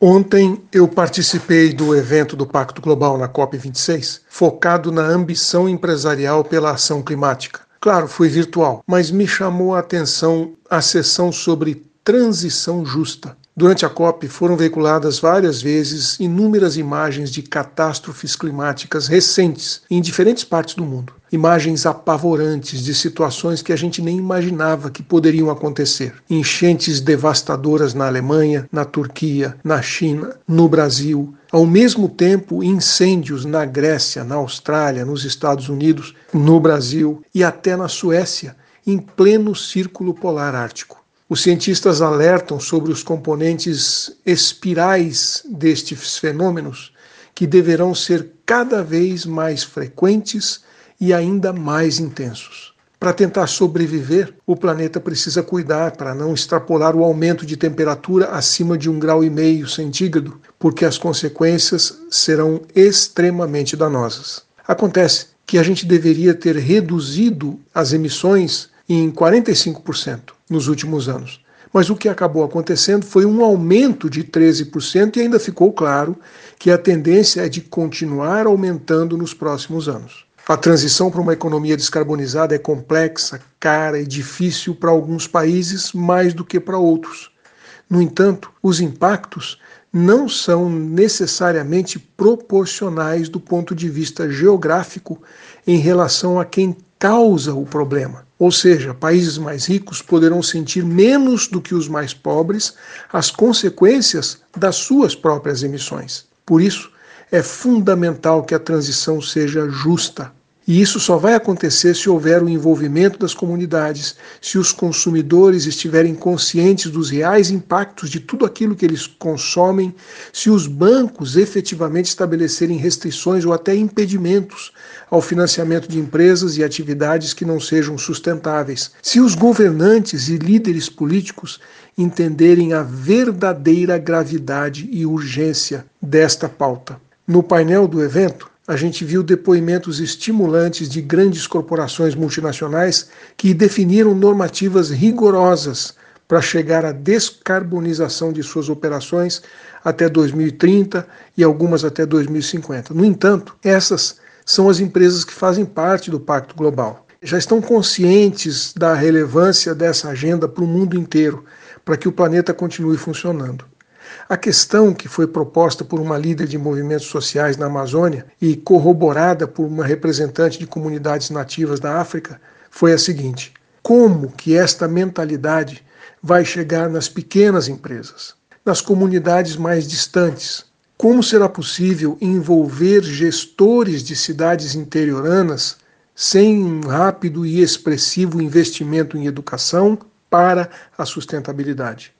Ontem eu participei do evento do Pacto Global na COP26, focado na ambição empresarial pela ação climática. Claro, foi virtual, mas me chamou a atenção a sessão sobre transição justa. Durante a COP foram veiculadas várias vezes inúmeras imagens de catástrofes climáticas recentes em diferentes partes do mundo. Imagens apavorantes de situações que a gente nem imaginava que poderiam acontecer. Enchentes devastadoras na Alemanha, na Turquia, na China, no Brasil. Ao mesmo tempo, incêndios na Grécia, na Austrália, nos Estados Unidos, no Brasil e até na Suécia, em pleno círculo polar ártico. Os cientistas alertam sobre os componentes espirais destes fenômenos, que deverão ser cada vez mais frequentes e ainda mais intensos. Para tentar sobreviver, o planeta precisa cuidar para não extrapolar o aumento de temperatura acima de um grau e meio centígrado, porque as consequências serão extremamente danosas. Acontece que a gente deveria ter reduzido as emissões em 45% nos últimos anos. Mas o que acabou acontecendo foi um aumento de 13% e ainda ficou claro que a tendência é de continuar aumentando nos próximos anos. A transição para uma economia descarbonizada é complexa, cara e difícil para alguns países mais do que para outros. No entanto, os impactos não são necessariamente proporcionais do ponto de vista geográfico em relação a quem causa o problema. Ou seja, países mais ricos poderão sentir menos do que os mais pobres as consequências das suas próprias emissões. Por isso, é fundamental que a transição seja justa. E isso só vai acontecer se houver o envolvimento das comunidades, se os consumidores estiverem conscientes dos reais impactos de tudo aquilo que eles consomem, se os bancos efetivamente estabelecerem restrições ou até impedimentos ao financiamento de empresas e atividades que não sejam sustentáveis, se os governantes e líderes políticos entenderem a verdadeira gravidade e urgência desta pauta. No painel do evento, a gente viu depoimentos estimulantes de grandes corporações multinacionais que definiram normativas rigorosas para chegar à descarbonização de suas operações até 2030 e algumas até 2050. No entanto, essas são as empresas que fazem parte do Pacto Global. Já estão conscientes da relevância dessa agenda para o mundo inteiro, para que o planeta continue funcionando. A questão que foi proposta por uma líder de movimentos sociais na Amazônia e corroborada por uma representante de comunidades nativas da África foi a seguinte: como que esta mentalidade vai chegar nas pequenas empresas, nas comunidades mais distantes? Como será possível envolver gestores de cidades interioranas sem um rápido e expressivo investimento em educação para a sustentabilidade?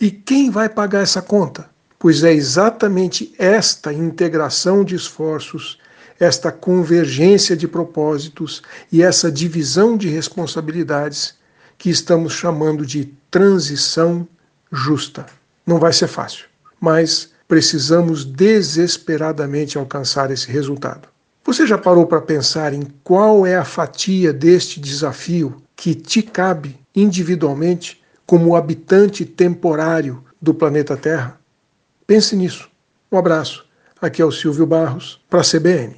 E quem vai pagar essa conta? Pois é exatamente esta integração de esforços, esta convergência de propósitos e essa divisão de responsabilidades que estamos chamando de transição justa. Não vai ser fácil, mas precisamos desesperadamente alcançar esse resultado. Você já parou para pensar em qual é a fatia deste desafio que te cabe individualmente como habitante temporário do planeta Terra? Pense nisso. Um abraço. Aqui é o Silvio Barros, para a CBN.